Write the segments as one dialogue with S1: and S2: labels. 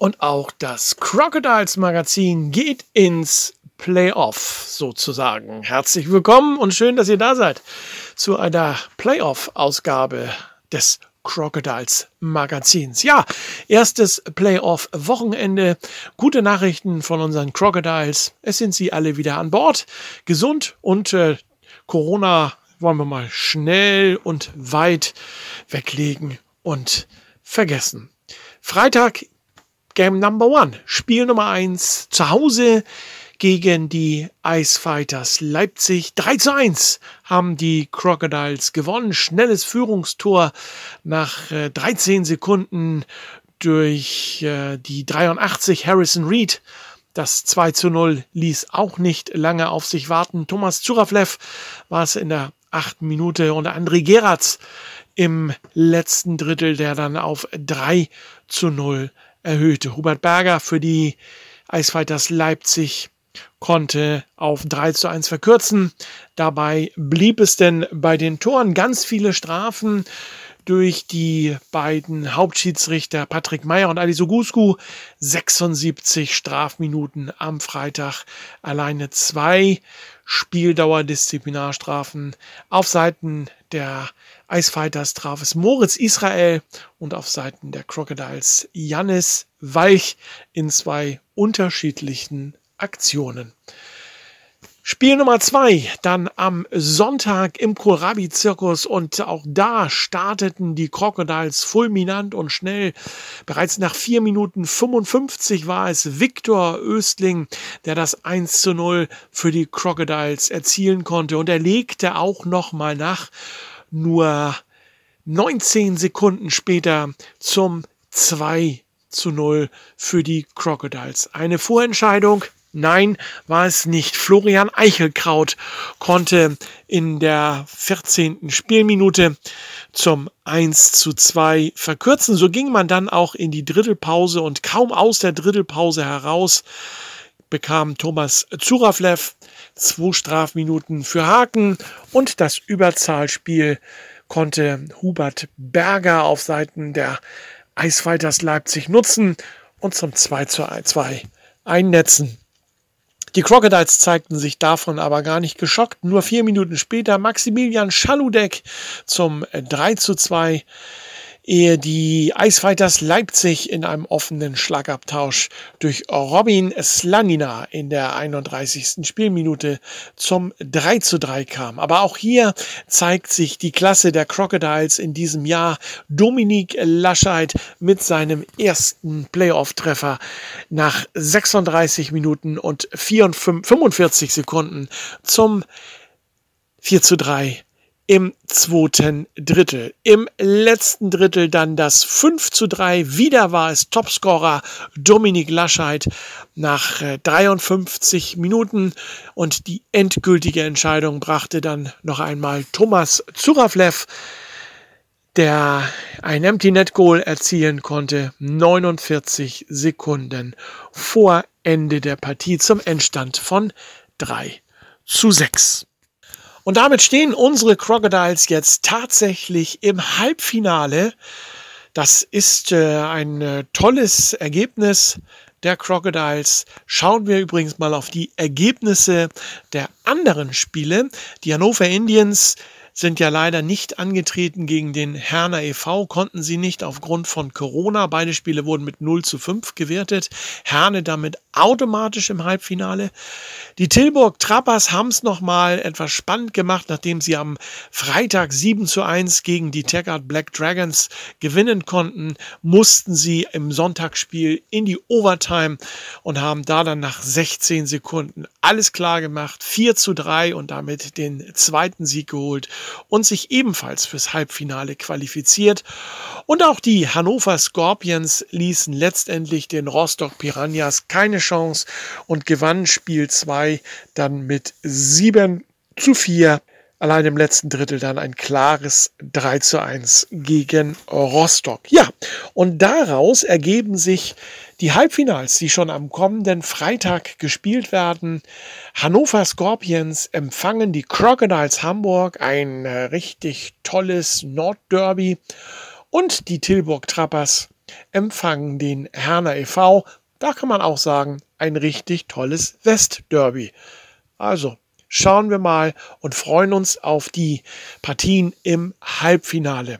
S1: Und auch das Crocodiles Magazin geht ins Playoff sozusagen. Herzlich willkommen und schön, dass ihr da seid zu einer Playoff-Ausgabe des Crocodiles Magazins. Ja, erstes Playoff-Wochenende. Gute Nachrichten von unseren Crocodiles. Es sind sie alle wieder an Bord, gesund und äh, Corona wollen wir mal schnell und weit weglegen und vergessen. Freitag Game Number One, Spiel Nummer eins zu Hause gegen die Ice Fighters Leipzig. 3 zu 1 haben die Crocodiles gewonnen. Schnelles Führungstor nach äh, 13 Sekunden durch äh, die 83 Harrison Reed. Das 2 zu 0 ließ auch nicht lange auf sich warten. Thomas Zuraflev war es in der achten Minute und André Geratz im letzten Drittel, der dann auf 3 zu 0 erhöhte. Hubert Berger für die Eisfighters Leipzig konnte auf 3 zu 1 verkürzen. Dabei blieb es denn bei den Toren ganz viele Strafen durch die beiden Hauptschiedsrichter Patrick Meyer und Ali Sugusku. 76 Strafminuten am Freitag. Alleine zwei Spieldauerdisziplinarstrafen auf Seiten der Icefighters traf es Moritz Israel und auf Seiten der Crocodiles Jannis Weich in zwei unterschiedlichen Aktionen. Spiel Nummer zwei, dann am Sonntag im Kohlrabi-Zirkus und auch da starteten die Crocodiles fulminant und schnell. Bereits nach vier Minuten 55 war es Viktor Östling, der das 1 zu 0 für die Crocodiles erzielen konnte und er legte auch nochmal nach nur 19 Sekunden später zum 2 zu 0 für die Crocodiles. Eine Vorentscheidung? Nein, war es nicht. Florian Eichelkraut konnte in der 14. Spielminute zum 1 zu 2 verkürzen. So ging man dann auch in die Drittelpause und kaum aus der Drittelpause heraus bekam Thomas Zuraflev zwei Strafminuten für Haken und das Überzahlspiel konnte Hubert Berger auf Seiten der Eisfighters Leipzig nutzen und zum 2 zu 2 einnetzen. Die Crocodiles zeigten sich davon aber gar nicht geschockt. Nur vier Minuten später Maximilian Schaludek zum 3 zu 2 ehe die Icefighters Leipzig in einem offenen Schlagabtausch durch Robin Slanina in der 31. Spielminute zum 3 zu 3 kam. Aber auch hier zeigt sich die Klasse der Crocodiles in diesem Jahr. Dominik Lascheid mit seinem ersten Playoff-Treffer nach 36 Minuten und 44, 45 Sekunden zum 4 zu 3 im zweiten Drittel. Im letzten Drittel dann das 5 zu 3. Wieder war es Topscorer Dominik Lascheid nach 53 äh, Minuten und die endgültige Entscheidung brachte dann noch einmal Thomas Zuraflev, der ein Empty Net Goal erzielen konnte, 49 Sekunden vor Ende der Partie zum Endstand von 3 zu 6. Und damit stehen unsere Crocodiles jetzt tatsächlich im Halbfinale. Das ist äh, ein äh, tolles Ergebnis der Crocodiles. Schauen wir übrigens mal auf die Ergebnisse der anderen Spiele. Die Hannover Indians sind ja leider nicht angetreten gegen den Herner e.V., konnten sie nicht aufgrund von Corona. Beide Spiele wurden mit 0 zu 5 gewertet. Herne damit automatisch im Halbfinale. Die Tilburg Trappers haben es nochmal etwas spannend gemacht, nachdem sie am Freitag 7 zu 1 gegen die Taggart Black Dragons gewinnen konnten, mussten sie im Sonntagsspiel in die Overtime und haben da dann nach 16 Sekunden alles klar gemacht. 4 zu 3 und damit den zweiten Sieg geholt und sich ebenfalls fürs Halbfinale qualifiziert. Und auch die Hannover Scorpions ließen letztendlich den Rostock Piranhas keine Chance und gewannen Spiel 2 dann mit 7 zu 4 allein im letzten Drittel dann ein klares 3 zu 1 gegen Rostock. Ja, und daraus ergeben sich die Halbfinals, die schon am kommenden Freitag gespielt werden. Hannover Scorpions empfangen die Crocodiles Hamburg, ein äh, richtig tolles Nordderby. Und die Tilburg Trappers empfangen den Herner e.V. Da kann man auch sagen, ein richtig tolles Westderby. Also schauen wir mal und freuen uns auf die Partien im Halbfinale.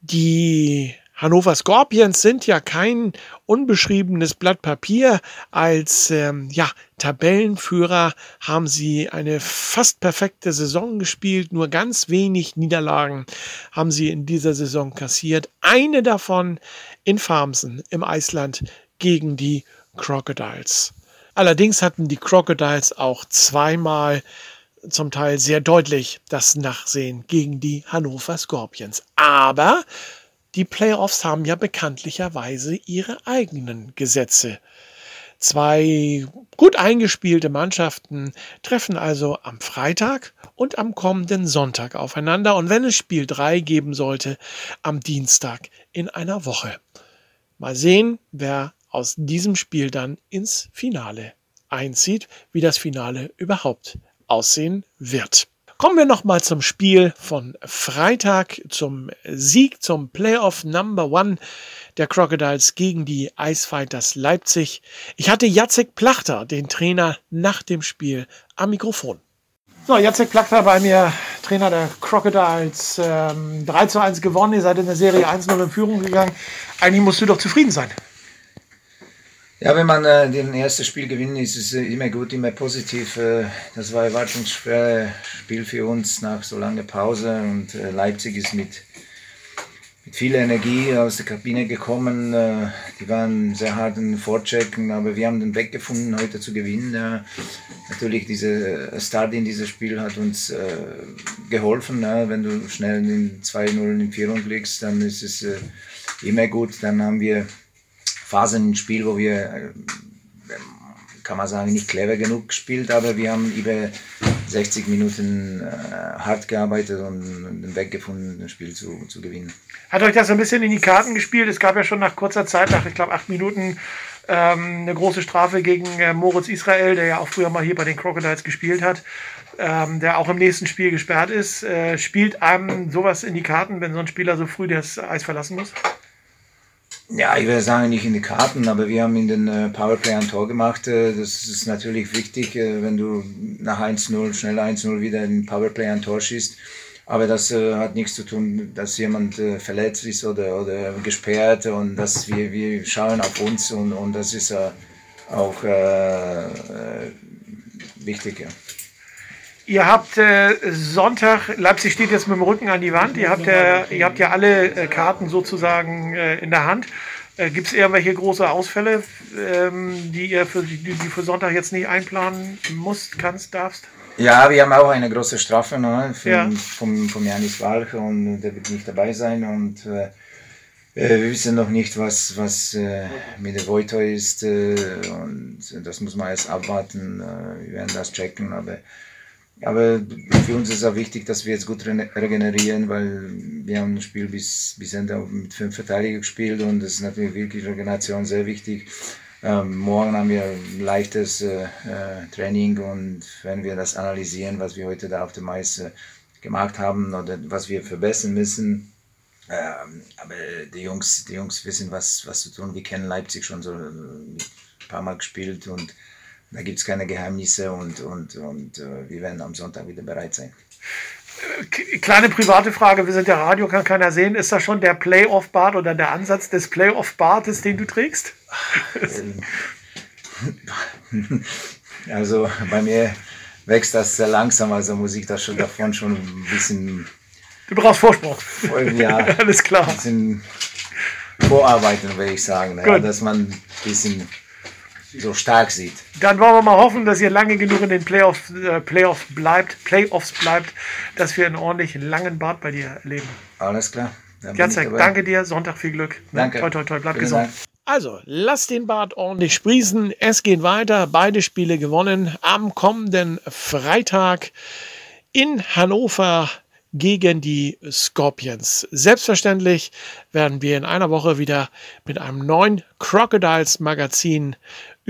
S1: Die Hannover Scorpions sind ja kein unbeschriebenes Blatt Papier. Als ähm, ja, Tabellenführer haben sie eine fast perfekte Saison gespielt. Nur ganz wenig Niederlagen haben sie in dieser Saison kassiert. Eine davon in Farmsen im Eisland gegen die Crocodiles. Allerdings hatten die Crocodiles auch zweimal zum Teil sehr deutlich das Nachsehen gegen die Hannover Scorpions. Aber die Playoffs haben ja bekanntlicherweise ihre eigenen Gesetze. Zwei gut eingespielte Mannschaften treffen also am Freitag und am kommenden Sonntag aufeinander und wenn es Spiel 3 geben sollte, am Dienstag in einer Woche. Mal sehen, wer aus diesem Spiel dann ins Finale einzieht, wie das Finale überhaupt aussehen wird. Kommen wir nochmal zum Spiel von Freitag, zum Sieg, zum Playoff Number One der Crocodiles gegen die Icefighters Leipzig. Ich hatte Jacek Plachter, den Trainer, nach dem Spiel am Mikrofon. So, Jacek Plachter bei mir, Trainer der Crocodiles. Ähm, 3 zu 1 gewonnen, ihr seid in der Serie 1-0 in Führung gegangen. Eigentlich musst du doch zufrieden sein.
S2: Ja, wenn man äh, den erstes Spiel gewinnt, ist es äh, immer gut, immer positiv. Äh, das war ein erwartungsschweres Spiel für uns nach so langer Pause und äh, Leipzig ist mit, mit viel Energie aus der Kabine gekommen. Äh, die waren sehr hart in Vorchecken, aber wir haben den Weg gefunden, heute zu gewinnen. Äh, natürlich, dieser Start in dieses Spiel hat uns geholfen. wenn du schnell in 2-0 in Führung liegst, dann ist es immer gut. Dann haben wir Phasen im Spiel, wo wir, äh, kann man sagen, nicht clever genug gespielt, aber wir haben über 60 Minuten äh, hart gearbeitet und den Weg gefunden, das Spiel zu, zu gewinnen.
S1: Hat euch das ein bisschen in die Karten gespielt? Es gab ja schon nach kurzer Zeit, nach ich glaube acht Minuten, ähm, eine große Strafe gegen äh, Moritz Israel, der ja auch früher mal hier bei den Crocodiles gespielt hat. Ähm, der auch im nächsten Spiel gesperrt ist. Äh, spielt einem sowas in die Karten, wenn so ein Spieler so früh das Eis verlassen muss?
S2: Ja, ich würde sagen, nicht in die Karten, aber wir haben in den äh, Powerplay ein Tor gemacht. Äh, das ist natürlich wichtig, äh, wenn du nach 1-0, schnell 1-0 wieder in Powerplay ein Tor schießt. Aber das äh, hat nichts zu tun, dass jemand äh, verletzt ist oder, oder gesperrt und dass wir, wir schauen auf uns und, und das ist äh, auch wichtig. Ja.
S1: Ihr habt äh, Sonntag, Leipzig steht jetzt mit dem Rücken an die Wand, ihr habt ja, ihr habt ja alle äh, Karten sozusagen äh, in der Hand. Äh, Gibt es irgendwelche große Ausfälle, ähm, die ihr für, die, die für Sonntag jetzt nicht einplanen musst, kannst, darfst?
S2: Ja, wir haben auch eine große Strafe ne, von, ja. vom, vom Janis Walch und der wird nicht dabei sein und äh, äh, wir wissen noch nicht, was, was äh, mit der Voito ist äh, und das muss man erst abwarten. Äh, wir werden das checken, aber aber für uns ist es auch wichtig, dass wir jetzt gut regenerieren, weil wir haben das Spiel bis, bis Ende mit fünf Verteidigern gespielt und das ist natürlich wirklich Regeneration sehr wichtig. Ähm, morgen haben wir ein leichtes äh, äh, Training und wenn wir das analysieren, was wir heute da auf dem Eis äh, gemacht haben oder was wir verbessern müssen. Ähm, aber die Jungs, die Jungs wissen, was, was zu tun. Wir kennen Leipzig schon so ein paar Mal gespielt und da gibt es keine Geheimnisse und, und, und äh, wir werden am Sonntag wieder bereit sein.
S1: Kleine private Frage, wir sind ja Radio, kann keiner sehen. Ist das schon der Playoff-Bart oder der Ansatz des Playoff-Bartes, den du trägst?
S2: also bei mir wächst das sehr langsam, also muss ich das schon davon schon ein bisschen.
S1: Du brauchst Vorsprung.
S2: Ja, alles klar. Ein bisschen vorarbeiten, würde ich sagen. Ja, dass man ein bisschen so stark sieht.
S1: Dann wollen wir mal hoffen, dass ihr lange genug in den Playoffs, äh, Playoffs bleibt, Playoffs bleibt, dass wir einen ordentlich langen Bart bei dir erleben.
S2: Alles klar.
S1: Jacek, danke dir. Sonntag viel Glück.
S2: Ne? Danke.
S1: Toi, toi, toi. Bleib Vielen gesund. Dank. Also, lass den Bart ordentlich sprießen. Es geht weiter. Beide Spiele gewonnen. Am kommenden Freitag in Hannover gegen die Scorpions. Selbstverständlich werden wir in einer Woche wieder mit einem neuen Crocodiles Magazin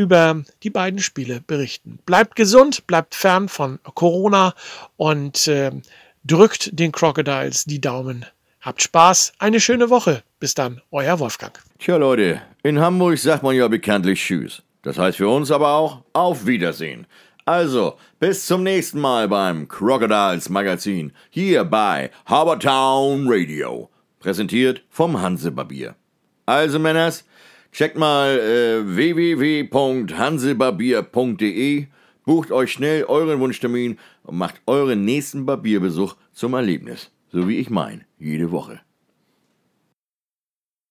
S1: über die beiden Spiele berichten. Bleibt gesund, bleibt fern von Corona und äh, drückt den Crocodiles die Daumen. Habt Spaß, eine schöne Woche. Bis dann, euer Wolfgang.
S3: Tja Leute, in Hamburg sagt man ja bekanntlich Tschüss. Das heißt für uns aber auch Auf Wiedersehen. Also, bis zum nächsten Mal beim Crocodiles Magazin hier bei Harbortown Radio. Präsentiert vom Hansebarbier. Also, Männers, checkt mal äh, www.hansebarbier.de, bucht euch schnell euren Wunschtermin und macht euren nächsten Barbierbesuch zum Erlebnis. So wie ich mein, jede Woche.